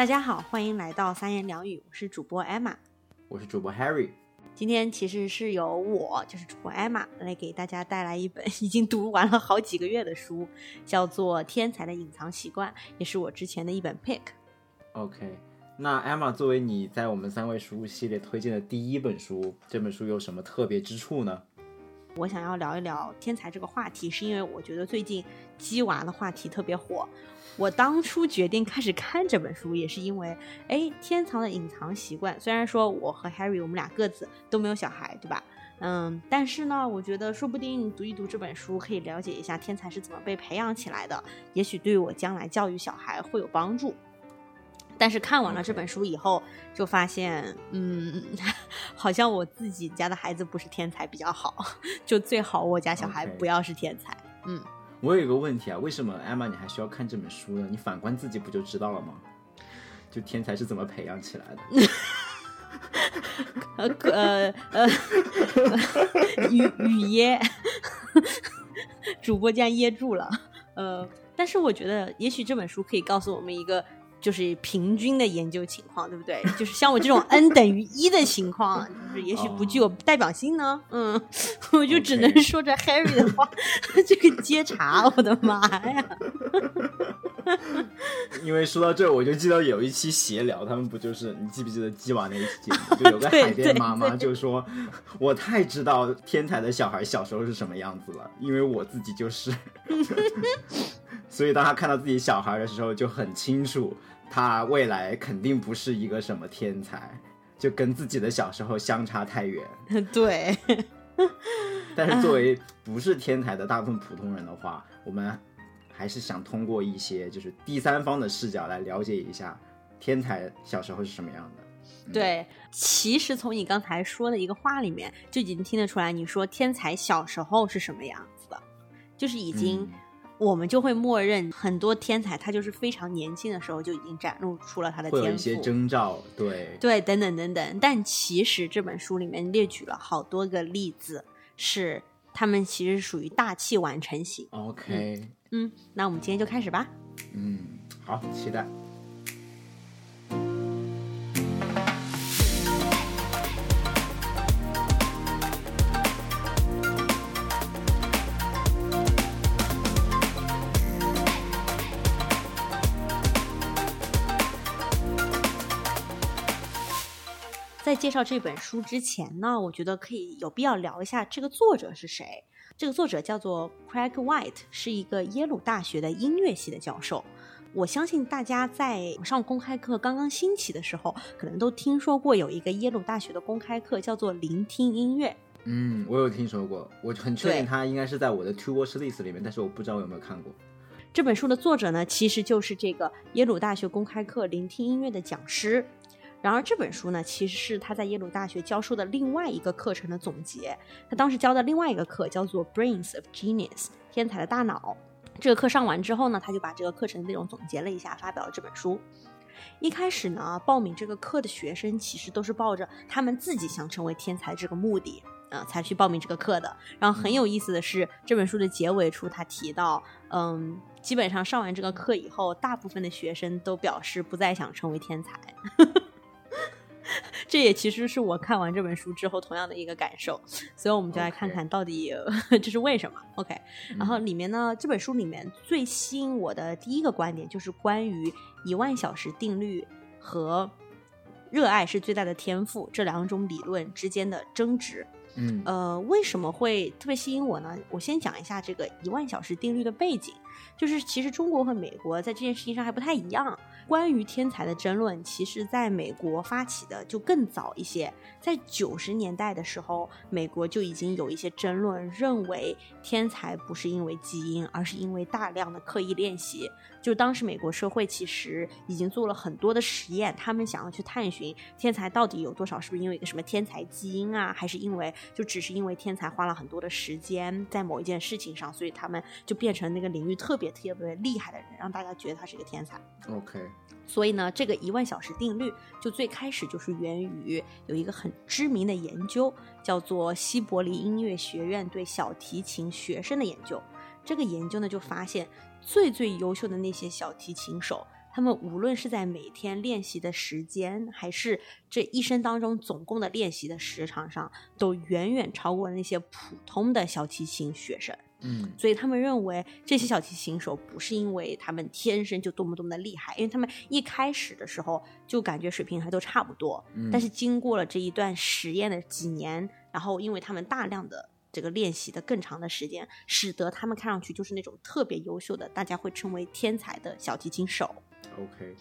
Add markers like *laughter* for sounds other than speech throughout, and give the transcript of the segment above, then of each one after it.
大家好，欢迎来到三言两语，我是主播 Emma，我是主播 Harry。今天其实是由我，就是主播 Emma 来给大家带来一本 *laughs* 已经读完了好几个月的书，叫做《天才的隐藏习惯》，也是我之前的一本 pick。OK，那 Emma 作为你在我们三位书系列推荐的第一本书，这本书有什么特别之处呢？我想要聊一聊天才这个话题，是因为我觉得最近鸡娃的话题特别火。我当初决定开始看这本书，也是因为，哎，天才的隐藏习惯。虽然说我和 Harry 我们俩各自都没有小孩，对吧？嗯，但是呢，我觉得说不定读一读这本书，可以了解一下天才是怎么被培养起来的，也许对我将来教育小孩会有帮助。但是看完了这本书以后，就发现，嗯，*laughs* 好像我自己家的孩子不是天才比较好，就最好我家小孩不要是天才。嗯，我有一个问题啊，为什么艾玛你还需要看这本书呢？你反观自己不就知道了吗？就天才是怎么培养起来的？*laughs* 呃呃，语语噎，主播竟然噎住了。呃，但是我觉得，也许这本书可以告诉我们一个。就是平均的研究情况，对不对？就是像我这种 *laughs* n 等于一的情况，就是也许不具有代表性呢。嗯，我就只能说着 Harry 的话，*laughs* 这个接茬，我的妈呀！*laughs* 因为说到这，我就记得有一期闲聊，他们不就是你记不记得鸡娃那一期节目？就有个海淀妈妈就说：“我太知道天才的小孩小时候是什么样子了，因为我自己就是。”所以当他看到自己小孩的时候，就很清楚。他未来肯定不是一个什么天才，就跟自己的小时候相差太远。*laughs* 对，*laughs* 但是作为不是天才的大部分普通人的话，我们还是想通过一些就是第三方的视角来了解一下天才小时候是什么样的。对，其实从你刚才说的一个话里面就已经听得出来，你说天才小时候是什么样子的，就是已经。我们就会默认很多天才，他就是非常年轻的时候就已经展露出了他的天赋，一些征兆，对对，等等等等。但其实这本书里面列举了好多个例子，是他们其实属于大器晚成型。OK，嗯，那我们今天就开始吧。嗯，好，期待。在介绍这本书之前呢，我觉得可以有必要聊一下这个作者是谁。这个作者叫做 Craig White，是一个耶鲁大学的音乐系的教授。我相信大家在上公开课刚刚兴起的时候，可能都听说过有一个耶鲁大学的公开课叫做聆听音乐。嗯，我有听说过，我很确定它应该是在我的 To Watch List 里面，但是我不知道我有没有看过。这本书的作者呢，其实就是这个耶鲁大学公开课聆听音乐的讲师。然而这本书呢，其实是他在耶鲁大学教授的另外一个课程的总结。他当时教的另外一个课叫做《Brains of Genius》天才的大脑。这个课上完之后呢，他就把这个课程内容总结了一下，发表了这本书。一开始呢，报名这个课的学生其实都是抱着他们自己想成为天才这个目的，呃，才去报名这个课的。然后很有意思的是，这本书的结尾处他提到，嗯，基本上上完这个课以后，大部分的学生都表示不再想成为天才。*laughs* 这也其实是我看完这本书之后同样的一个感受，所以我们就来看看到底 *laughs* 这是为什么。OK，然后里面呢，这本书里面最吸引我的第一个观点就是关于一万小时定律和热爱是最大的天赋这两种理论之间的争执。嗯，呃，为什么会特别吸引我呢？我先讲一下这个一万小时定律的背景，就是其实中国和美国在这件事情上还不太一样。关于天才的争论，其实在美国发起的就更早一些。在九十年代的时候，美国就已经有一些争论，认为天才不是因为基因，而是因为大量的刻意练习。就当时美国社会其实已经做了很多的实验，他们想要去探寻天才到底有多少，是不是因为一个什么天才基因啊，还是因为就只是因为天才花了很多的时间在某一件事情上，所以他们就变成那个领域特别特别厉害的人，让大家觉得他是一个天才。OK。所以呢，这个一万小时定律就最开始就是源于有一个很知名的研究，叫做西伯利音乐学院对小提琴学生的研究。这个研究呢，就发现最最优秀的那些小提琴手，他们无论是在每天练习的时间，还是这一生当中总共的练习的时长上，都远远超过那些普通的小提琴学生。嗯，所以他们认为这些小提琴手不是因为他们天生就多么多么的厉害，因为他们一开始的时候就感觉水平还都差不多，但是经过了这一段实验的几年，然后因为他们大量的这个练习的更长的时间，使得他们看上去就是那种特别优秀的，大家会称为天才的小提琴手。OK，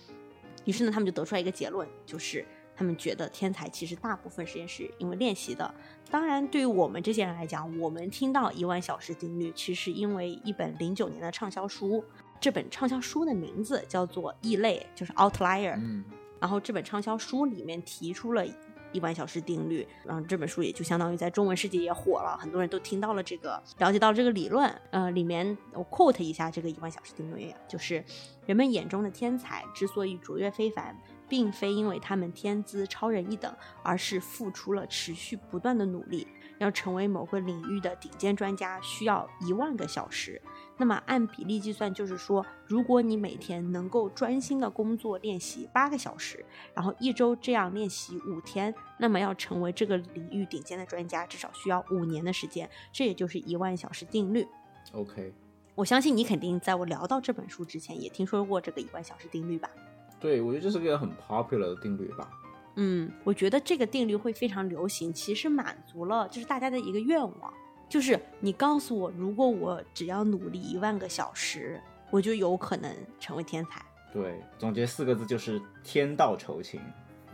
于是呢，他们就得出来一个结论，就是他们觉得天才其实大部分时间是因为练习的。当然，对于我们这些人来讲，我们听到一万小时定律，其实因为一本零九年的畅销书，这本畅销书的名字叫做《异类》，就是 Outlier。嗯然后这本畅销书里面提出了一万小时定律，然后这本书也就相当于在中文世界也火了，很多人都听到了这个，了解到这个理论。呃，里面我 quote 一下这个一万小时定律，就是人们眼中的天才之所以卓越非凡，并非因为他们天资超人一等，而是付出了持续不断的努力。要成为某个领域的顶尖专家，需要一万个小时。那么按比例计算，就是说，如果你每天能够专心的工作练习八个小时，然后一周这样练习五天，那么要成为这个领域顶尖的专家，至少需要五年的时间。这也就是一万小时定律。，OK，我相信你肯定在我聊到这本书之前，也听说过这个一万小时定律吧？对我觉得这是个很 popular 的定律吧。嗯，我觉得这个定律会非常流行，其实满足了就是大家的一个愿望，就是你告诉我，如果我只要努力一万个小时，我就有可能成为天才。对，总结四个字就是天道酬勤。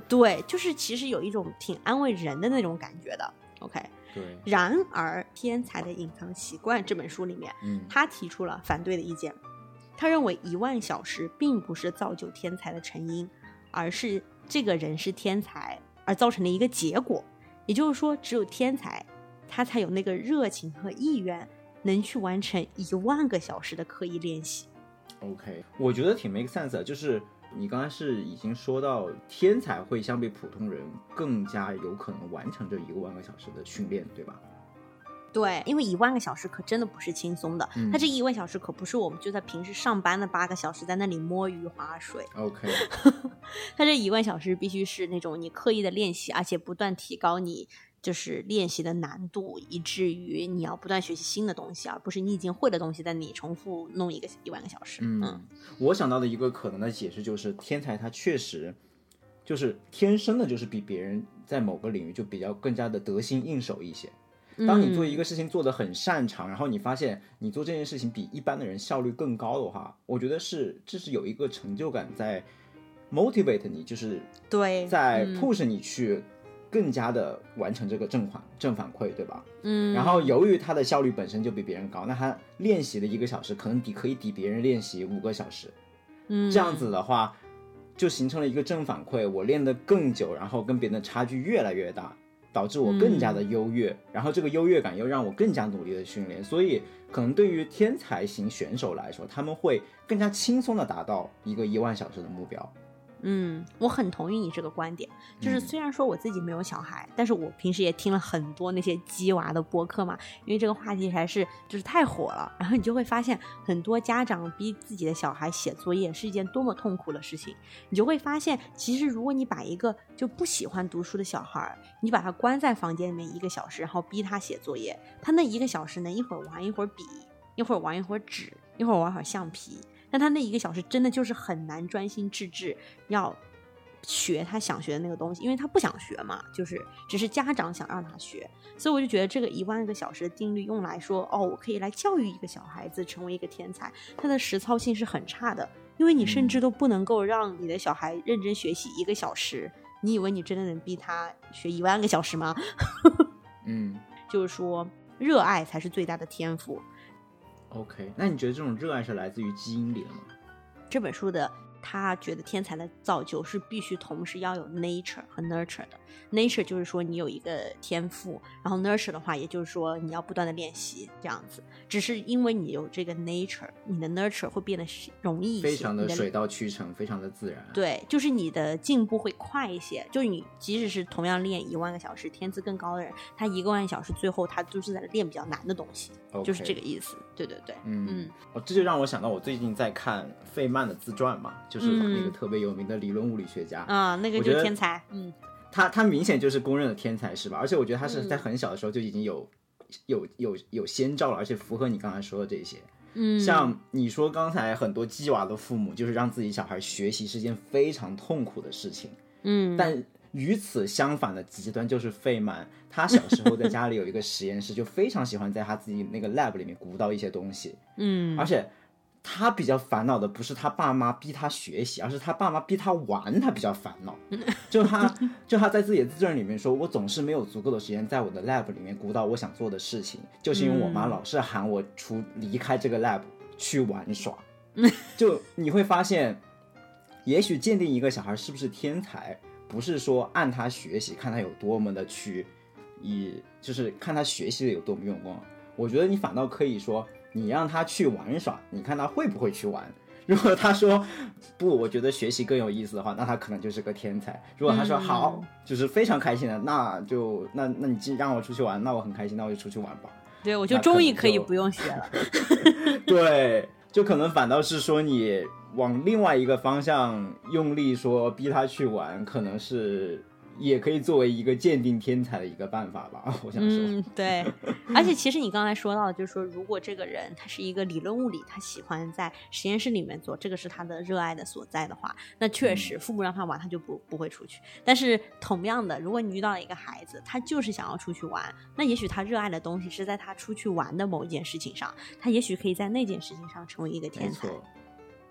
对，就是其实有一种挺安慰人的那种感觉的。OK，对，然而《天才的隐藏习惯》这本书里面，嗯他提出了反对的意见。他认为一万小时并不是造就天才的成因，而是这个人是天才而造成的一个结果。也就是说，只有天才，他才有那个热情和意愿，能去完成一万个小时的刻意练习。OK，我觉得挺 make sense 的，就是你刚才是已经说到天才会相比普通人更加有可能完成这一个万个小时的训练，对吧？对，因为一万个小时可真的不是轻松的。嗯他这一万小时可不是我们就在平时上班的八个小时在那里摸鱼划水，OK，*laughs* 他这一万小时必须是那种你刻意的练习，而且不断提高你就是练习的难度，以至于你要不断学习新的东西，而不是你已经会的东西在你重复弄一个一万个小时。嗯，我想到的一个可能的解释就是，天才他确实就是天生的，就是比别人在某个领域就比较更加的得心应手一些。当你做一个事情做得很擅长，然后你发现你做这件事情比一般的人效率更高的话，我觉得是这是有一个成就感在 motivate 你，就是对，在嗯。push 你去更加的完成这个正反正反馈，对吧？嗯，然后由于他的效率本身就比别人高，那他练习的一个小时可能抵可以抵别人练习五个小时，嗯。这样子的话，就形成了一个正反馈，我练得更久，然后跟别人的差距越来越大，导致我更加的优越，然后这个优越感又让我更加努力的训练，所以可能对于天才型选手来说，他们会更加轻松的达到一个一万小时的目标。嗯，我很同意你这个观点。就是嗯虽然说我自己没有小孩，但是我平时也听了很多那些鸡娃的播客嘛，因为这个话题还是就是太火了。然后你就会发现，很多家长逼自己的小孩写作业是一件多么痛苦的事情。你就会发现，其实如果你把一个就不喜欢读书的小孩，你把他关在房间里面一个小时，然后逼他写作业，他那一个小时能一会儿玩一会儿笔，一会儿玩一会儿纸，一会儿玩会儿橡皮。但他那一个小时真的就是很难专心致志，要学他想学的那个东西，因为他不想学嘛，就是只是家长想让他学，所以我就觉得这个一万个小时的定律用来说，哦，我可以来教育一个小孩子成为一个天才，他的实操性是很差的，因为你甚至都不能够让你的小孩认真学习一个小时，你以为你真的能逼他学一万个小时吗？*laughs* 嗯就是说，热爱才是最大的天赋。，OK，那你觉得这种热爱是来自于基因里的吗？这本书的他觉得天才的造就是必须同时要有 nature 和 nurture 的。nature 就是说你有一个天赋，然后 nurture 的话，也就是说你要不断的练习这样子。只是因为你有这个 nature，你的 nurture 会变得容易一些，非常的水到渠成，非常的自然。对，就是你的进步会快一些。就是你即使是同样练一万个小时，天资更高的人，他一个万小时最后他都是在练比较难的东西就是这个意思。对对对，嗯嗯哦，这就让我想到我最近在看费曼的自传嘛，就是那个特别有名的理论物理学家啊，那个就是天才，嗯，他他明显就是公认的天才，是吧？而且我觉得他是在很小的时候就已经有有有有先兆了，而且符合你刚才说的这些。嗯，像你说刚才很多鸡娃的父母，就是让自己小孩学习是件非常痛苦的事情。嗯，但与此相反的极端就是费曼，他小时候在家里有一个实验室，就非常喜欢在他自己那个 lab 里面鼓捣一些东西。嗯，而且他比较烦恼的不是他爸妈逼他学习，而是他爸妈逼他玩，他比较烦恼。*laughs* 就他就他在自己的自传里面说，我总是没有足够的时间在我的 lab 里面鼓捣我想做的事情，就是因为我妈老是喊我出离开这个 lab 去玩耍。*laughs* 就你会发现。也许鉴定一个小孩是不是天才，不是说按他学习，看他有多么的去，以就是看他学习的有多么用功。我觉得你反倒可以说，你让他去玩耍，你看他会不会去玩。如果他说不，我觉得学习更有意思的话，那他可能就是个天才。如果他说好，就是非常开心的，那就那那你既让我出去玩，那我很开心，那我就出去玩吧。对，我就终于可以不用学了。*laughs* 对，就可能反倒是说你。往另外一个方向用力说，逼他去玩，可能是也可以作为一个鉴定天才的一个办法吧。*laughs* 我想说，嗯，对。*laughs* 而且其实你刚才说到的，就是说，如果这个人他是一个理论物理，他喜欢在实验室里面做，这个是他的热爱的所在的话，那确实父母让他玩，他就不不会出去。但是同样的，如果你遇到了一个孩子，他就是想要出去玩，那也许他热爱的东西是在他出去玩的某一件事情上，他也许可以在那件事情上成为一个天才。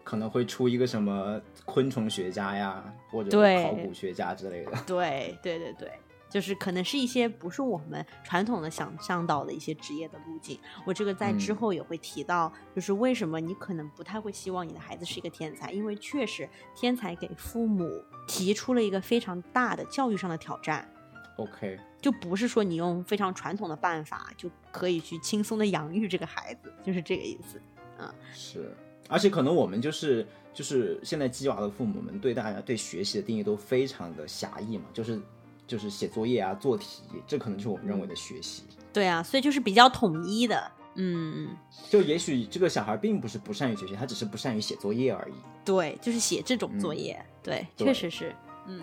可能会出一个什么昆虫学家呀，或者考古学家之类的。*laughs* 对对对对，就是可能是一些不是我们传统的想象到的一些职业的路径。我这个在之后也会提到，就是为什么你可能不太会希望你的孩子是一个天才，因为确实天才给父母提出了一个非常大的教育上的挑战。OK，就不是说你用非常传统的办法就可以去轻松的养育这个孩子，就是这个意思。嗯，是。而且可能我们就是就是现在鸡娃的父母们对大家对学习的定义都非常的狭义嘛，就是就是写作业啊做题，这可能就是我们认为的学习。对啊，所以就是比较统一的，嗯。就也许这个小孩并不是不善于学习，他只是不善于写作业而已。对，就是写这种作业，对，确实是，嗯。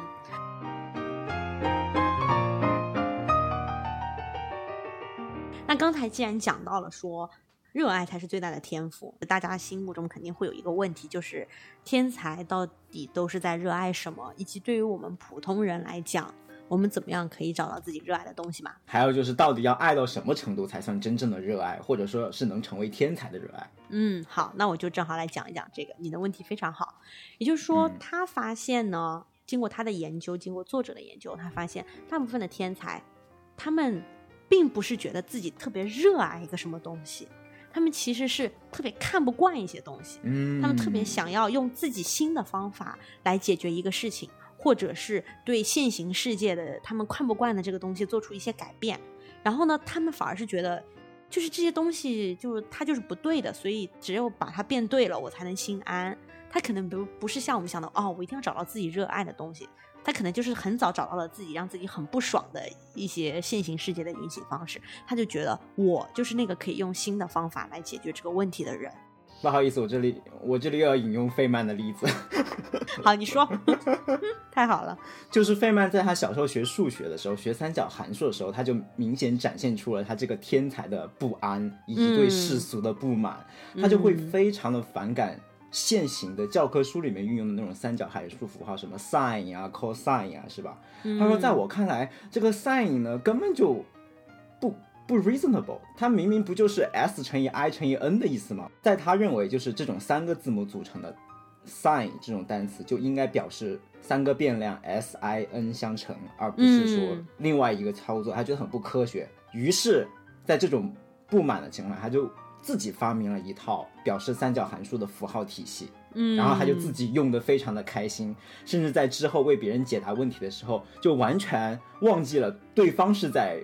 那刚才既然讲到了说。热爱才是最大的天赋。大家心目中肯定会有一个问题，就是天才到底都是在热爱什么？以及对于我们普通人来讲，我们怎么样可以找到自己热爱的东西嘛？还有就是，到底要爱到什么程度才算真正的热爱，或者说是能成为天才的热爱？嗯，好，那我就正好来讲一讲这个。你的问题非常好，也就是说，他发现呢，经过他的研究，经过作者的研究，他发现大部分的天才，他们并不是觉得自己特别热爱一个什么东西。他们其实是特别看不惯一些东西，嗯，他们特别想要用自己新的方法来解决一个事情，或者是对现行世界的他们看不惯的这个东西做出一些改变。然后呢，他们反而是觉得，就是这些东西就是它就是不对的，所以只有把它变对了，我才能心安。他可能不不是像我们想的，哦，我一定要找到自己热爱的东西。他可能就是很早找到了自己让自己很不爽的一些现行世界的运行方式，他就觉得我就是那个可以用新的方法来解决这个问题的人。不好意思，我这里我这里又要引用费曼的例子。*laughs* 好，你说，*laughs* 太好了。就是费曼在他小时候学数学的时候，学三角函数的时候，他就明显展现出了他这个天才的不安以及对世俗的不满，他就会非常的反感。现行的教科书里面运用的那种三角函数符号，什么 sin 啊、cosine 啊，是吧？他说，在我看来，这个 sin 呢根本就不不 reasonable，它明明不就是 s 乘以 i 乘以 n 的意思吗？在他认为，就是这种三个字母组成的 sin 这种单词就应该表示三个变量 s i n 相乘，而不是说另外一个操作，他觉得很不科学。于是，在这种不满的情况下，他就。自己发明了一套表示三角函数的符号体系，嗯，然后他就自己用的非常的开心，甚至在之后为别人解答问题的时候，就完全忘记了对方是在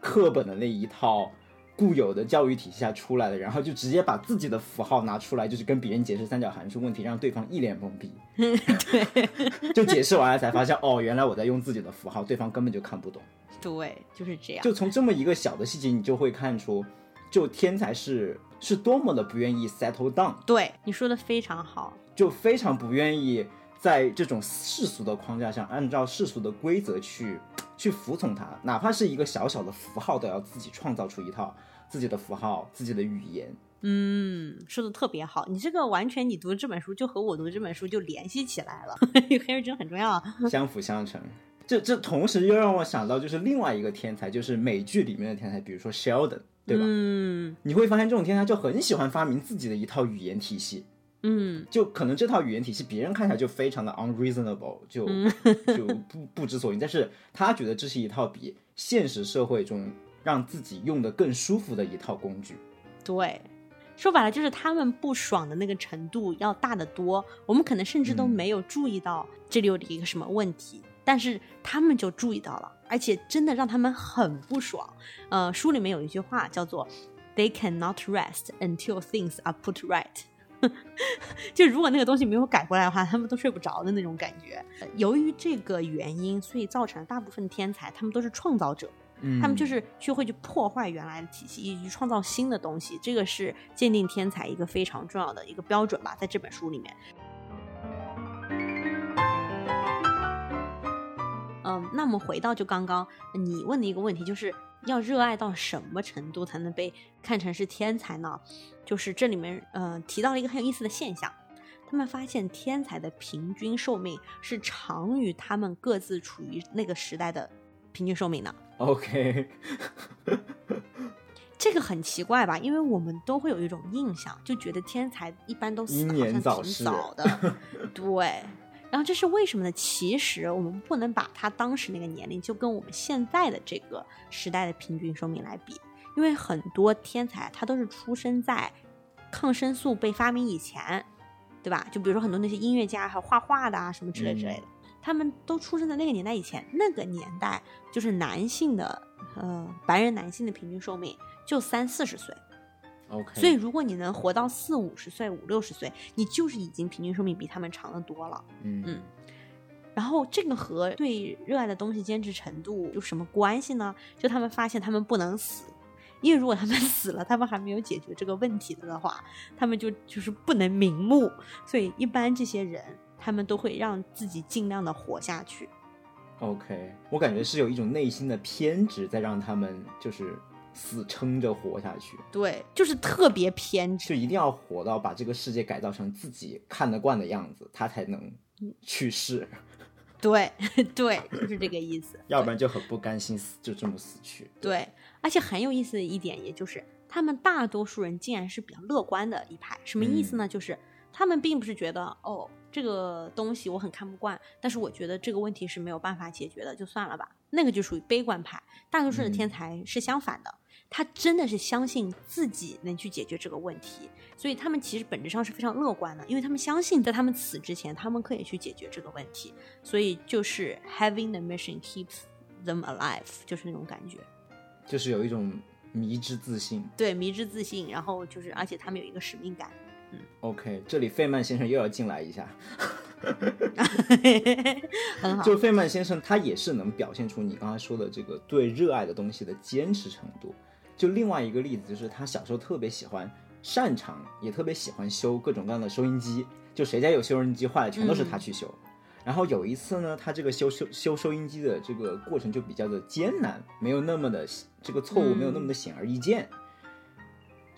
课本的那一套固有的教育体系下出来的，然后就直接把自己的符号拿出来，就是跟别人解释三角函数问题，让对方一脸懵逼。对，*laughs* 就解释完了才发现，哦，原来我在用自己的符号，对方根本就看不懂。对，就是这样。就从这么一个小的细节，你就会看出。就天才是是多么的不愿意 settle down，对你说的非常好，就非常不愿意在这种世俗的框架上，按照世俗的规则去去服从它，哪怕是一个小小的符号，都要自己创造出一套自己的符号、自己的语言。嗯，说的特别好，你这个完全你读这本书就和我读这本书就联系起来了，*laughs* 黑人真很重要啊，相辅相成。这这同时又让我想到，就是另外一个天才，就是美剧里面的天才，比如说 Sheldon，对吧？嗯你会发现这种天才就很喜欢发明自己的一套语言体系，嗯就可能这套语言体系别人看起来就非常的 unreasonable，就、嗯 *laughs* 就不不知所云，但是他觉得这是一套比现实社会中让自己用的更舒服的一套工具。对。说白了就是他们不爽的那个程度要大得多，我们可能甚至都嗯没有注意到这里有一个什么问题，但是他们就注意到了，而且真的让他们很不爽。呃，书里面有一句话叫做 “They cannot rest until things are put right”，*laughs* 就如果那个东西没有改过来的话，他们都睡不着的那种感觉。呃由于这个原因，所以造成大部分天才他们都是创造者，嗯他们就是去会去破坏原来的体系，以及创造新的东西，这个是鉴定天才一个非常重要的一个标准吧，在这本书里面。嗯，那么回到就刚刚你问的一个问题，就是要热爱到什么程度才能被看成是天才呢？就是这里面呃提到了一个很有意思的现象，他们发现天才的平均寿命是长于他们各自处于那个时代的平均寿命的。OK，*laughs* 这个很奇怪吧？因为我们都会有一种印象，就觉得天才一般都死英得好像挺早的，*laughs* 对。然后这是为什么呢？其实我们不能把他当时那个年龄就跟我们现在的这个时代的平均寿命来比，因为很多天才他都是出生在抗生素被发明以前，对吧？就比如说很多那些音乐家还有画画的啊什么之类之类的，他们都出生在那个年代以前，那个年代就是男性的呃白人男性的平均寿命就三四十岁，OK，所以如果你能活到四五十岁、五六十岁，你就是已经平均寿命比他们长得多了。嗯嗯然后这个和对热爱的东西坚持程度有什么关系呢？就他们发现他们不能死，因为如果他们死了，他们还没有解决这个问题的话，他们就就是不能瞑目。所以一般这些人，他们都会让自己尽量的活下去。OK，我感觉是有一种内心的偏执在让他们就是死撑着活下去，对，就是特别偏执。就一定要活到把这个世界改造成自己看得惯的样子，他才能去世，对 *laughs* 对，就是这个意思。*laughs* 要不然就很不甘心死，就这么死去。对，而且很有意思的一点，也就是他们大多数人竟然是比较乐观的一派。什么意思呢？就是他们并不是觉得哦这个东西我很看不惯，但是我觉得这个问题是没有办法解决的，就算了吧。那个就属于悲观派。大多数的天才是相反的，他真的是相信自己能去解决这个问题，所以他们其实本质上是非常乐观的，因为他们相信在他们死之前，他们可以去解决这个问题。所以就是 having the mission keeps them alive，就是那种感觉。就是有一种迷之自信。对，迷之自信，然后就是，而且他们有一个使命感，OK，这里费曼先生又要进来一下。*laughs* 很好。就费曼先生，他也是能表现出你刚才说的这个对热爱的东西的坚持程度。就另外一个例子，就是他小时候特别喜欢、擅长，也特别喜欢修各种各样的收音机。就谁家有收音机坏了，全都是他去修。然后有一次呢，他这个修修修收音机的这个过程就比较的艰难，没有那么的这个错误没有那么的显而易见。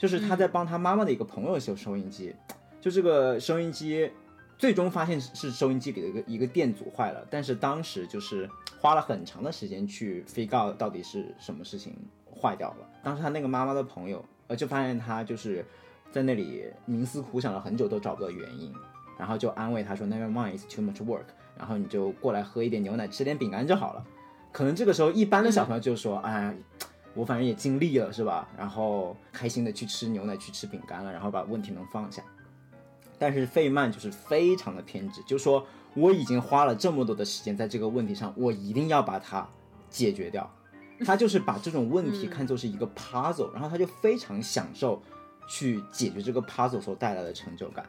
就是他在帮他妈妈的一个朋友修收音机，就这个收音机最终发现是收音机里的一个一个电阻坏了，但是当时就是花了很长的时间去 figure out 到底是什么事情坏掉了。当时他那个妈妈的朋友，呃，就发现他就是在那里冥思苦想了很久都找不到原因，然后就安慰他说 Never mind, it's too much work，然后你就过来喝一点牛奶，吃点饼干就好了。可能这个时候一般的小朋友就说，哎。我反正也尽力了，是吧？然后开心的去吃牛奶，去吃饼干了，然后把问题能放下。但是费曼就是非常的偏执，就说我已经花了这么多的时间在这个问题上，我一定要把它解决掉。他就是把这种问题看作是一个 puzzle，、然后他就非常享受去解决这个 puzzle 所带来的成就感。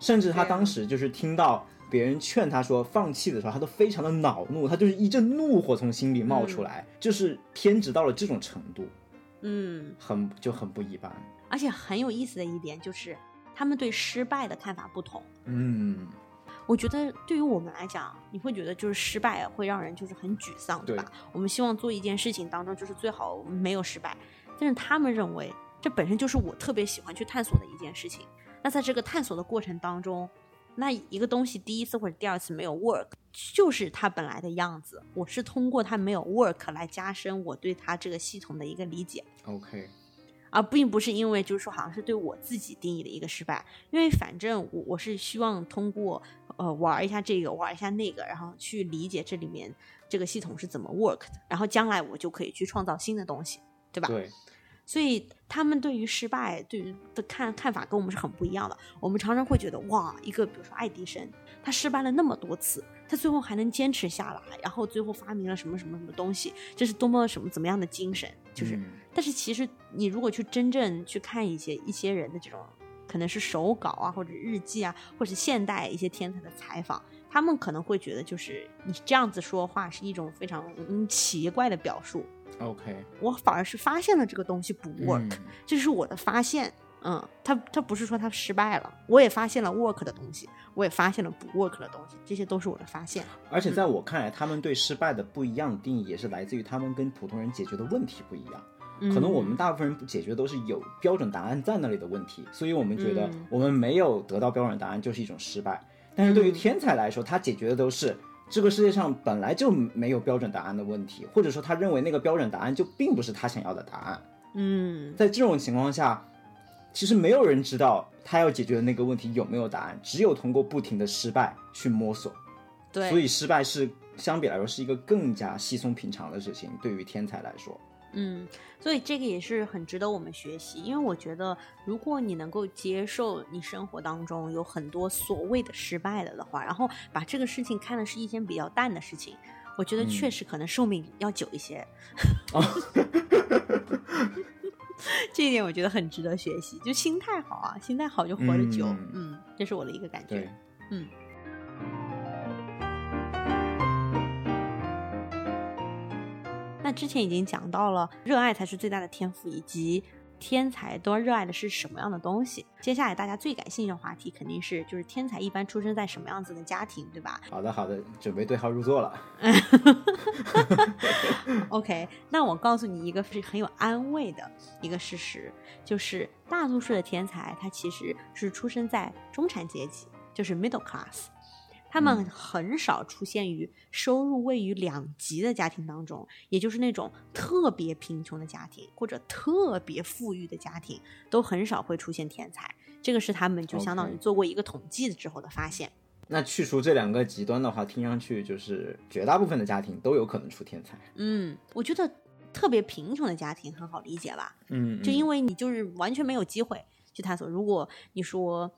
甚至他当时就是听到别人劝他说放弃的时候，他都非常的恼怒，他就是一阵怒火从心里冒出来，就是偏执到了这种程度。嗯，很就很不一般。而且很有意思的一点就是，他们对失败的看法不同。嗯，我觉得对于我们来讲，你会觉得就是失败会让人就是很沮丧，对吧？我们希望做一件事情当中就是最好没有失败，但是他们认为这本身就是我特别喜欢去探索的一件事情。那在这个探索的过程当中，那一个东西第一次或者第二次没有 work，就是它本来的样子。我是通过它没有 work 来加深我对它这个系统的一个理解。OK，而并不是因为就是说好像是对我自己定义的一个失败。因为反正我我是希望通过呃玩一下这个玩一下那个，然后去理解这里面这个系统是怎么 work 的，然后将来我就可以去创造新的东西，对吧？对。所以他们对于失败，对于的看看法跟我们是很不一样的。我们常常会觉得，哇，一个比如说爱迪生，他失败了那么多次，他最后还能坚持下来，然后最后发明了什么什么什么东西，这是多么什么怎么样的精神？就是，但是其实你如果去真正去看一些一些人的这种，可能是手稿啊，或者日记啊，或者现代一些天才的采访，他们可能会觉得，就是你这样子说话是一种非常奇怪的表述。OK，我反而是发现了这个东西不 work，这是我的发现。嗯，他他不是说他失败了，我也发现了 work 的东西，我也发现了不 work 的东西，这些都是我的发现。而且在我看来，他们对失败的不一样定义，也是来自于他们跟普通人解决的问题不一样。可能我们大部分人解决都是有标准答案在那里的问题，所以我们觉得我们没有得到标准答案就是一种失败。但是对于天才来说，他解决的都是。这个世界上本来就没有标准答案的问题，或者说他认为那个标准答案就并不是他想要的答案。嗯，在这种情况下，其实没有人知道他要解决的那个问题有没有答案，只有通过不停的失败去摸索。对，所以失败是相比来说是一个更加稀松平常的事情，对于天才来说。嗯，所以这个也是很值得我们学习，因为我觉得，如果你能够接受你生活当中有很多所谓的失败了的话，然后把这个事情看的是一件比较淡的事情，我觉得确实可能寿命要久一些。*laughs* 这一点我觉得很值得学习，就心态好啊，心态好就活得久。嗯，这是我的一个感觉。嗯。之前已经讲到了，热爱才是最大的天赋，以及天才都要热爱的是什么样的东西。接下来大家最感兴趣的话题肯定是，就是天才一般出生在什么样子的家庭，对吧？好的，好的，准备对号入座了。*laughs* OK，那我告诉你一个是很有安慰的一个事实，就是大多数的天才他其实是出生在中产阶级，就是 middle class。他们很少出现于收入位于两极的家庭当中，也就是那种特别贫穷的家庭或者特别富裕的家庭，都很少会出现天才。这个是他们就相当于做过一个统计之后的发现。那去除这两个极端的话，听上去就是绝大部分的家庭都有可能出天才。嗯，我觉得特别贫穷的家庭很好理解吧？嗯，就因为你就是完全没有机会去探索。如果你说。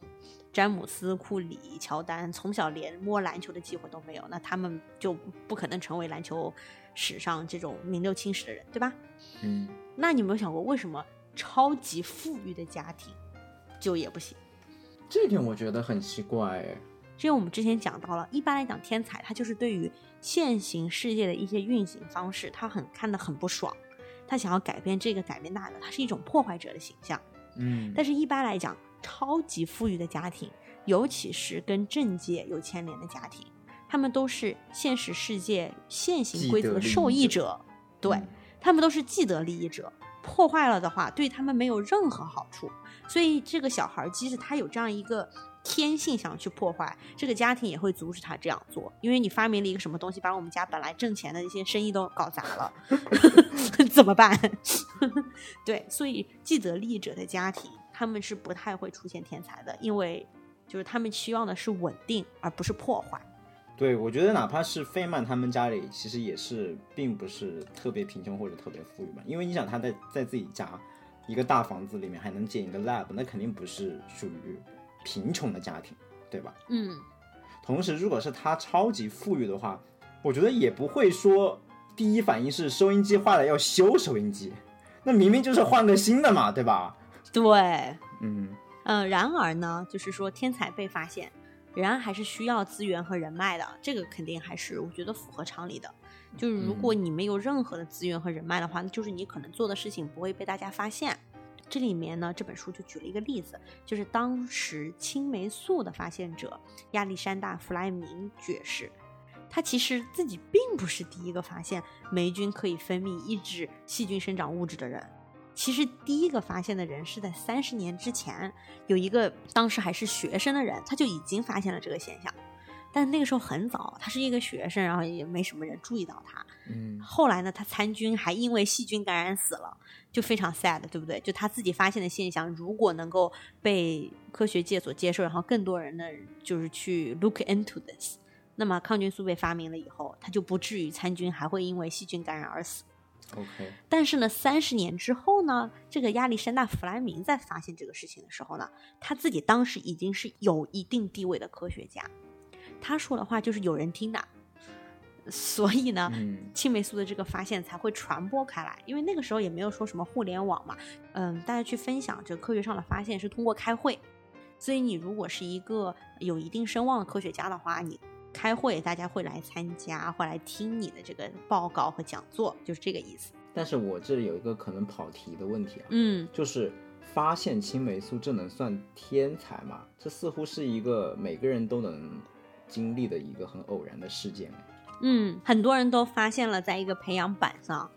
詹姆斯、库里、乔丹从小连摸篮球的机会都没有，那他们就不可能成为篮球史上这种名留青史的人，对吧？嗯。那你有没有想过，为什么超级富裕的家庭就也不行？这点我觉得很奇怪。因为我们之前讲到了，一般来讲，天才他就是对于现行世界的一些运行方式，他很看得很不爽，他想要改变这个，改变那个，他是一种破坏者的形象。嗯。但是一般来讲。超级富裕的家庭，尤其是跟政界有牵连的家庭，他们都是现实世界现行规则的受益者，对他们都是既得利益者。破坏了的话，对他们没有任何好处。所以这个小孩，即使他有这样一个天性想去破坏，这个家庭也会阻止他这样做。因为你发明了一个什么东西，把我们家本来挣钱的一些生意都搞砸了，*laughs* 怎么办？*laughs* 对，所以既得利益者的家庭。他们是不太会出现天才的，因为就是他们需要的是稳定，而不是破坏。对，我觉得哪怕是费曼他们家里，其实也是并不是特别贫穷或者特别富裕嘛。因为你想他在在自己家一个大房子里面还能建一个 lab，那肯定不是属于贫穷的家庭，对吧？嗯。同时，如果是他超级富裕的话，我觉得也不会说第一反应是收音机坏了要修收音机，那明明就是换个新的嘛，对吧？对，嗯嗯，然而呢，就是说天才被发现，仍然还是需要资源和人脉的，这个肯定还是我觉得符合常理的。就是如果你没有任何的资源和人脉的话，那就是你可能做的事情不会被大家发现。这里面呢，这本书就举了一个例子，就是当时青霉素的发现者亚历山大·弗莱明爵士，他其实自己并不是第一个发现霉菌可以分泌抑制细菌生长物质的人。其实第一个发现的人是在三十年之前，有一个当时还是学生的人，他就已经发现了这个现象。但那个时候很早，他是一个学生，然后也没什么人注意到他。嗯，后来呢，他参军还因为细菌感染死了，就非常 sad，对不对？就他自己发现的现象，如果能够被科学界所接受，然后更多人呢，就是去 look into this，那么抗菌素被发明了以后，他就不至于参军还会因为细菌感染而死。OK，但是呢，三十年之后呢，这个亚历山大·弗莱明在发现这个事情的时候呢，他自己当时已经是有一定地位的科学家。他说的话就是有人听的，所以呢，青霉素的这个发现才会传播开来。因为那个时候也没有说什么互联网嘛，嗯，大家去分享这科学上的发现是通过开会。所以你如果是一个有一定声望的科学家的话，你开会大家会来参加，会来听你的这个报告和讲座，就是这个意思。但是我这里有一个可能跑题的问题啊，嗯，就是发现青霉素这能算天才吗？这似乎是一个每个人都能。经历的一个很偶然的事件，嗯，很多人都发现了，在一个培养板上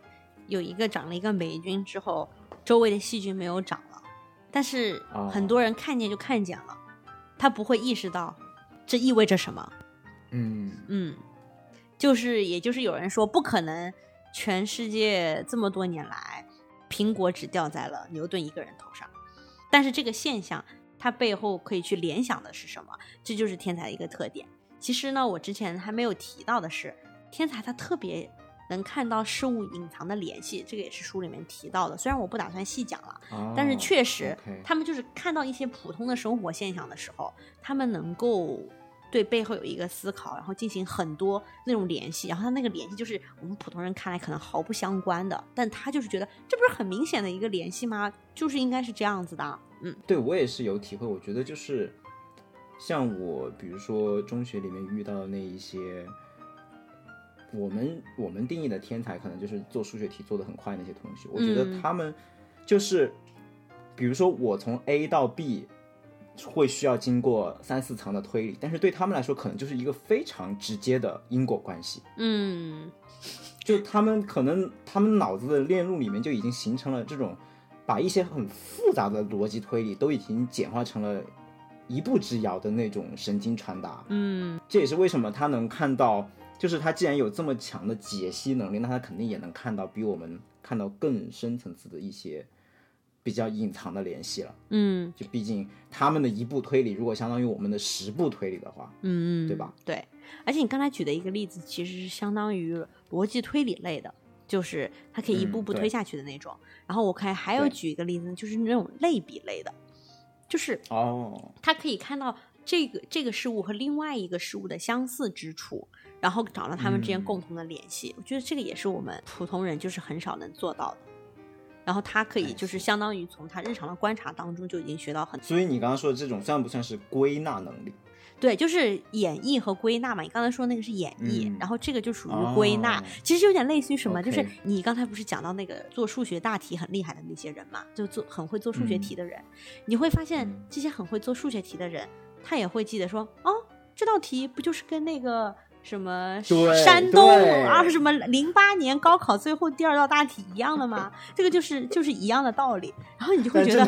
有一个长了一个霉菌之后，周围的细菌没有长了，但是很多人看见就看见了，他不会意识到这意味着什么。嗯嗯，就是也就是有人说不可能，全世界这么多年来，苹果只掉在了牛顿一个人头上，但是这个现象它背后可以去联想的是什么？这就是天才的一个特点。其实呢，我之前还没有提到的是，天才他特别能看到事物隐藏的联系，这个也是书里面提到的。虽然我不打算细讲了，但是确实，他们就是看到一些普通的生活现象的时候，他们能够对背后有一个思考，然后进行很多那种联系。然后他那个联系就是我们普通人看来可能毫不相关的，但他就是觉得这不是很明显的一个联系吗？就是应该是这样子的。嗯，对我也是有体会。我觉得就是。像我，比如说中学里面遇到的那一些，我们我们定义的天才，可能就是做数学题做的很快那些同学。我觉得他们就是，比如说我从 A 到 B 会需要经过三四层的推理，但是对他们来说，可能就是一个非常直接的因果关系。嗯，*laughs* 就他们可能他们脑子的链路里面就已经形成了这种，把一些很复杂的逻辑推理都已经简化成了。一步之遥的那种神经传达，嗯，这也是为什么他能看到，就是他既然有这么强的解析能力，那他肯定也能看到比我们看到更深层次的一些比较隐藏的联系了，嗯，就毕竟他们的一步推理如果相当于我们的十步推理的话，嗯，对吧？对，而且你刚才举的一个例子其实是相当于逻辑推理类的，就是它可以一步步推下去的那种。然后我看还有举一个例子，就是那种类比类的。就是哦，他可以看到这个这个事物和另外一个事物的相似之处，然后找到他们之间共同的联系。我觉得这个也是我们普通人就是很少能做到的。然后他可以就是相当于从他日常的观察当中就已经学到很。所以你刚刚说的这种算不算是归纳能力？对，就是演绎和归纳嘛。你刚才说那个是演绎，然后这个就属于归纳。其实有点类似于什么？就是你刚才不是讲到那个做数学大题很厉害的那些人嘛？就做很会做数学题的人，你会发现这些很会做数学题的人，他也会记得说，哦，这道题不就是跟那个。什么山东啊？什么零八年高考最后第二道大题一样的吗？这个就是就是一样的道理。然后你就会觉得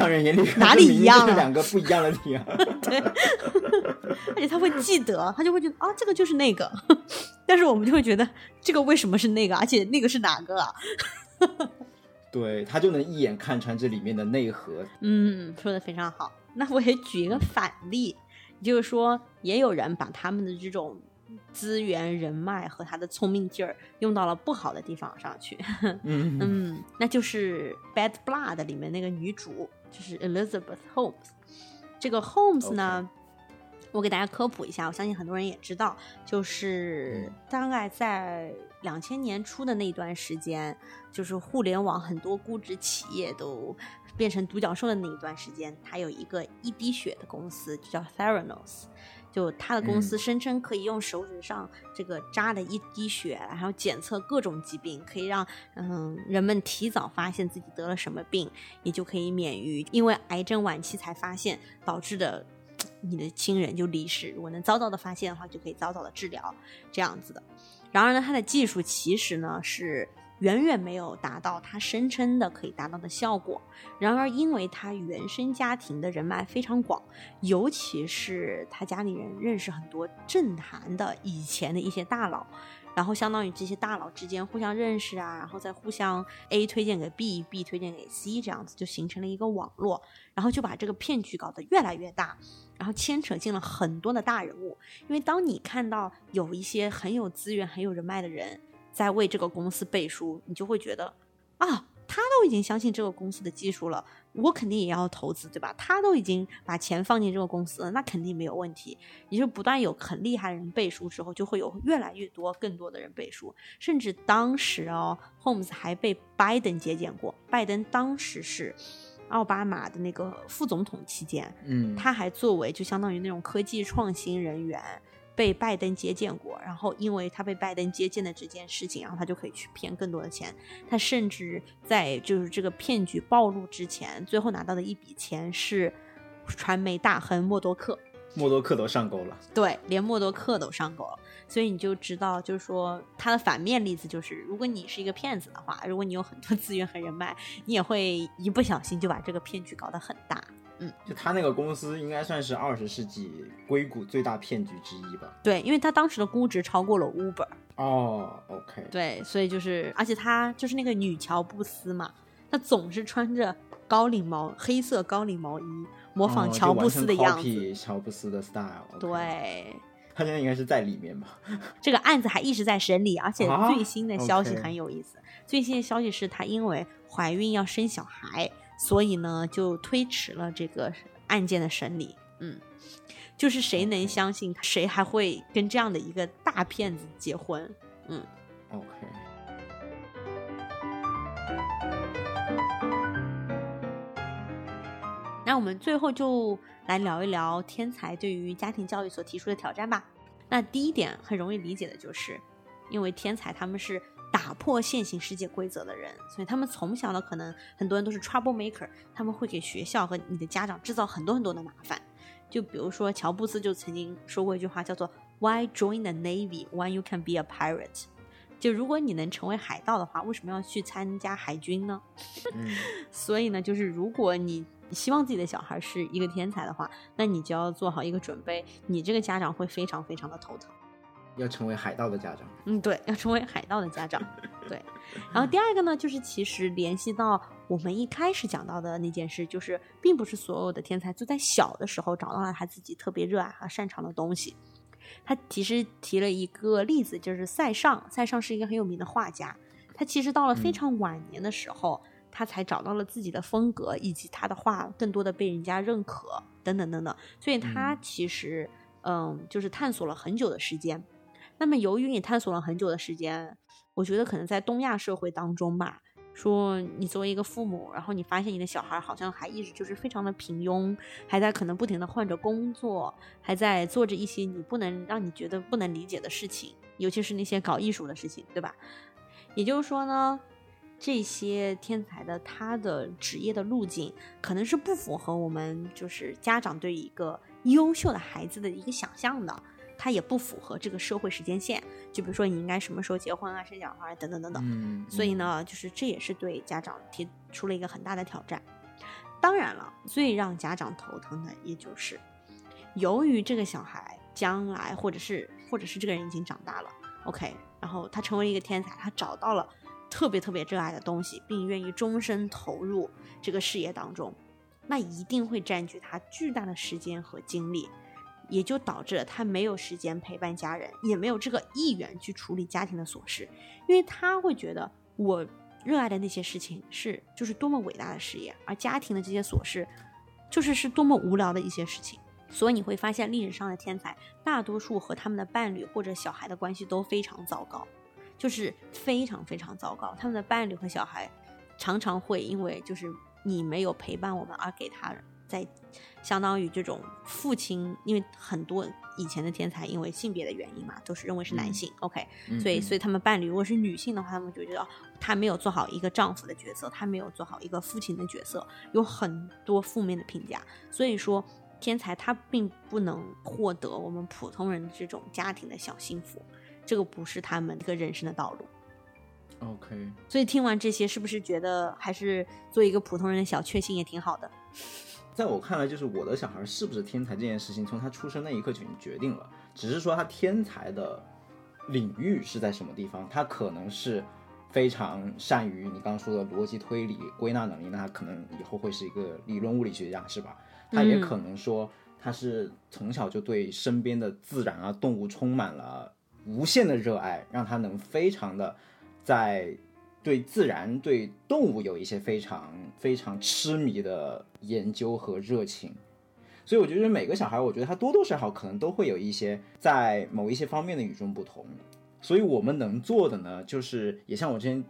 哪里一样？*laughs* 两个不一样的题啊。*laughs* 对，而且他会记得，他就会觉得啊，这个就是那个。*laughs* 但是我们就会觉得这个为什么是那个？而且那个是哪个啊？对他就能一眼看穿这里面的内核。嗯，说的非常好。那我也举一个反例，就是说，也有人把他们的这种。资源、人脉和他的聪明劲儿用到了不好的地方上去，嗯，*laughs* 那就是《Bad Blood》里面那个女主，就是 Elizabeth Holmes。这个 Holmes 呢，我给大家科普一下，我相信很多人也知道，就是大概在两千年初的那段时间，就是互联网很多估值企业都变成独角兽的那一段时间，它有一个一滴血的公司，就叫 Theranos。就他的公司声称可以用手指上这个扎的一滴血，然后检测各种疾病，可以让嗯人们提早发现自己得了什么病，也就可以免于因为癌症晚期才发现导致的你的亲人就离世。如果能早早的发现的话，就可以早早的治疗这样子的。然而呢，他的技术其实呢是。远远没有达到他声称的可以达到的效果。然而，因为他原生家庭的人脉非常广，尤其是他家里人认识很多政坛的以前的一些大佬，然后相当于这些大佬之间互相认识啊，然后再互相 A 推荐给 B，B 推荐给 C，这样子就形成了一个网络，然后就把这个骗局搞得越来越大，然后牵扯进了很多的大人物。因为当你看到有一些很有资源、很有人脉的人。在为这个公司背书，你就会觉得，啊，他都已经相信这个公司的技术了，我肯定也要投资，对吧？他都已经把钱放进这个公司了，那肯定没有问题。也就不断有很厉害的人背书之后，就会有越来越多、更多的人背书。甚至当时哦，Holmes 还被拜登接见过。拜登当时是奥巴马的那个副总统期间，嗯，他还作为就相当于那种科技创新人员。被拜登接见过，然后因为他被拜登接见的这件事情，然后他就可以去骗更多的钱。他甚至在就是这个骗局暴露之前，最后拿到的一笔钱是传媒大亨默多克。默多克都上钩了，对，连默多克都上钩了。所以你就知道，就是说他的反面例子就是，如果你是一个骗子的话，如果你有很多 *laughs* 资源和人脉，你也会一不小心就把这个骗局搞得很大。嗯，就他那个公司应该算是二十世纪硅谷最大骗局之一吧？对，因为他当时的估值超过了 Uber。哦，OK。对，所以就是，而且他就是那个女乔布斯嘛，她总是穿着高领毛黑色高领毛衣，模仿乔布斯的样子。乔布斯的 style。对。*laughs* 他现在应该是在里面吧？*laughs* 这个案子还一直在审理，而且最新的消息很有意思。最新的消息是她因为怀孕要生小孩。所以呢，就推迟了这个案件的审理。嗯，就是谁能相信谁还会跟这样的一个大骗子结婚？嗯，OK。那我们最后就来聊一聊天才对于家庭教育所提出的挑战吧。那第一点很容易理解的就是，因为天才他们是。打破现行世界规则的人，所以他们从小呢，可能很多人都是 trouble maker，他们会给学校和你的家长制造很多很多的麻烦。就比如说乔布斯就曾经说过一句话，叫做 Why join the navy when you can be a pirate？就如果你能成为海盗的话，为什么要去参加海军呢？*laughs* 所以呢，就是如果你希望自己的小孩是一个天才的话，那你就要做好一个准备，你这个家长会非常非常的头疼。要成为海盗的家长，嗯，对，要成为海盗的家长，对。然后第二个呢，就是其实联系到我们一开始讲到的那件事，就是并不是所有的天才就在小的时候找到了他自己特别热爱和擅长的东西。他其实提了一个例子，就是塞尚，塞尚是一个很有名的画家，他其实到了非常晚年的时候，他才找到了自己的风格，以及他的画更多的被人家认可，等等等等。所以他其实，嗯，就是探索了很久的时间。那么，由于你探索了很久的时间，我觉得可能在东亚社会当中吧，说你作为一个父母，然后你发现你的小孩好像还一直就是非常的平庸，还在可能不停的换着工作，还在做着一些你不能让你觉得不能理解的事情，尤其是那些搞艺术的事情，对吧？也就是说呢，这些天才的他的职业的路径可能是不符合我们就是家长对一个优秀的孩子的一个想象的。它也不符合这个社会时间线，就比如说你应该什么时候结婚啊、生小孩等等等等。嗯，所以呢，就是这也是对家长提出了一个很大的挑战。当然了，最让家长头疼的，也就是由于这个小孩将来或者是或者是这个人已经长大了，OK，然后他成为一个天才，他找到了特别特别热爱的东西，并愿意终身投入这个事业当中，那一定会占据他巨大的时间和精力。也就导致了他没有时间陪伴家人，也没有这个意愿去处理家庭的琐事，因为他会觉得我热爱的那些事情是就是多么伟大的事业，而家庭的这些琐事，就是是多么无聊的一些事情。所以你会发现历史上的天才，大多数和他们的伴侣或者小孩的关系都非常糟糕，就是非常非常糟糕。他们的伴侣和小孩常常会因为就是你没有陪伴我们而给他在。相当于这种父亲，因为很多以前的天才因为性别的原因嘛，都是认为是男性，OK，所以所以他们伴侣如果是女性的话，他们就觉得他没有做好一个丈夫的角色，他没有做好一个父亲的角色，有很多负面的评价。所以说，天才他并不能获得我们普通人的这种家庭的小幸福，这个不是他们一个人生的道路。OK，所以听完这些，是不是觉得还是做一个普通人的小确幸也挺好的？在我看来，就是我的小孩是不是天才这件事情，从他出生那一刻就已经决定了。只是说他天才的领域是在什么地方，他可能是非常善于你刚刚说的逻辑推理、归纳能力，那他可能以后会是一个理论物理学家，是吧？他也可能说他是从小就对身边的自然啊、动物充满了无限的热爱，让他能非常的在。对自然、对动物有一些非常非常痴迷的研究和热情，所以我觉得每个小孩，我觉得他多多少少可能都会有一些在某一些方面的与众不同。所以我们能做的呢，就是也像我之前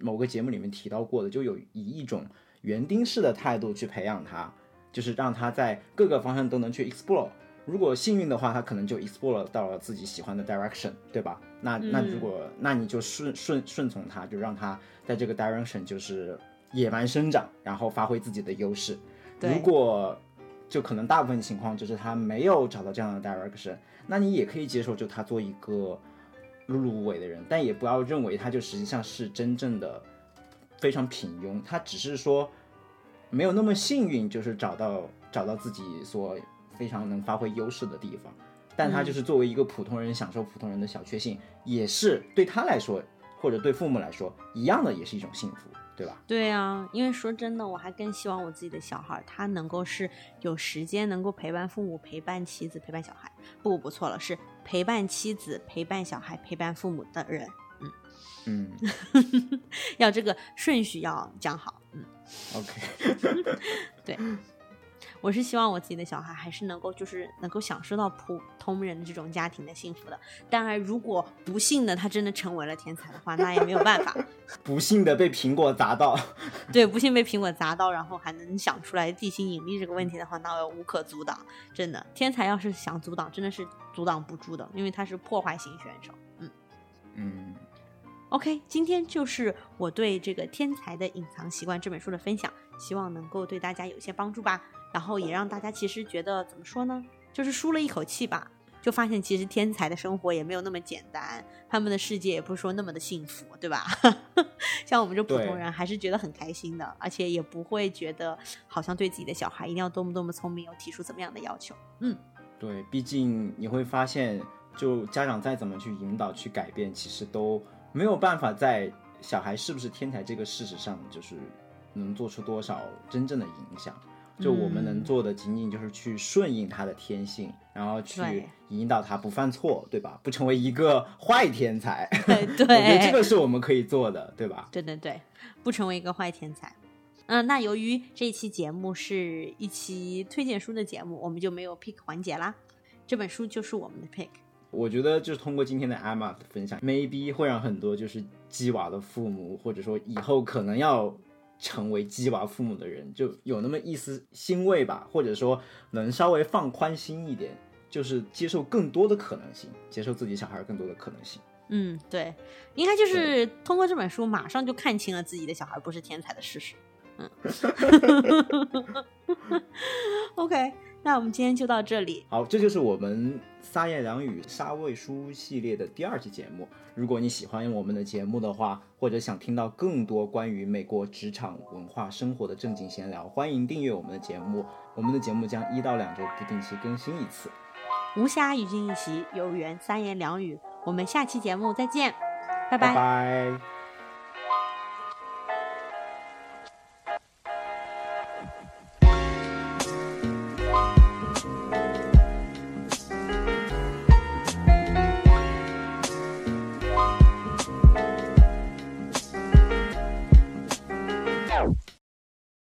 某个节目里面提到过的，就有以一种园丁式的态度去培养他，就是让他在各个方向都能去 explore。如果幸运的话，他可能就 explore 到了自己喜欢的 direction，对吧？那那如果那你就顺顺顺从他，就让他在这个 direction 就是野蛮生长，然后发挥自己的优势。如果就可能大部分情况就是他没有找到这样的 direction，那你也可以接受，就他做一个碌碌无为的人，但也不要认为他就实际上是真正的非常平庸，他只是说没有那么幸运，就是找到找到自己所。非常能发挥优势的地方，但他就是作为一个普通人享受普通人的小确幸，也是对他来说或者对父母来说一样的，也是一种幸福，对吧？对啊，因为说真的，我还更希望我自己的小孩他能够是有时间能够陪伴父母、陪伴妻子、陪伴小孩。不，不错了，是陪伴妻子、陪伴小孩、陪伴父母的人。嗯嗯，*laughs* 要这个顺序要讲好。嗯，OK，对。我是希望我自己的小孩还是能够，就是能够享受到普通人的这种家庭的幸福的。当然，如果不幸的他真的成为了天才的话，那也没有办法。*laughs* 不幸的被苹果砸到，*laughs* 对，不幸被苹果砸到，然后还能想出来地心引力这个问题的话，那我无可阻挡。真的，天才要是想阻挡，真的是阻挡不住的，因为他是破坏型选手。嗯嗯。OK，今天就是我对这个《天才的隐藏习惯》这本书的分享，希望能够对大家有些帮助吧。然后也让大家其实觉得怎么说呢，就是舒了一口气吧，就发现其实天才的生活也没有那么简单，他们的世界也不是说那么的幸福，对吧？*laughs* 像我们这普通人还是觉得很开心的，而且也不会觉得好像对自己的小孩一定要多么多么聪明，要提出怎么样的要求。嗯，对，毕竟你会发现，就家长再怎么去引导、去改变，其实都没有办法在小孩是不是天才这个事实上，就是能做出多少真正的影响。就我们能做的，仅仅就是去顺应他的天性，然后去引导他不犯错，对吧？不成为一个坏天才。对，*laughs* 我觉得这个是我们可以做的，对吧？对对对，不成为一个坏天才。嗯，那由于这一期节目是一期推荐书的节目，我们就没有 pick 环节啦。这本书就是我们的 pick。我觉得就是通过今天的 Emma 的分享，maybe 会让很多就是鸡娃的父母，或者说以后可能要。成为鸡娃父母的人就有那么一丝欣慰吧，或者说能稍微放宽心一点，就是接受更多的可能性，接受自己小孩更多的可能性。嗯，对，应该就是通过这本书，马上就看清了自己的小孩不是天才的事实。嗯，*laughs* *laughs* OK。那我们今天就到这里。好，这就是我们三言两语沙味书系列的第二期节目。如果你喜欢我们的节目的话，或者想听到更多关于美国职场文化生活的正经闲聊，欢迎订阅我们的节目。我们的节目将一到两周不定期更新一次。无暇与君一席，有缘三言两语。我们下期节目再见，拜拜。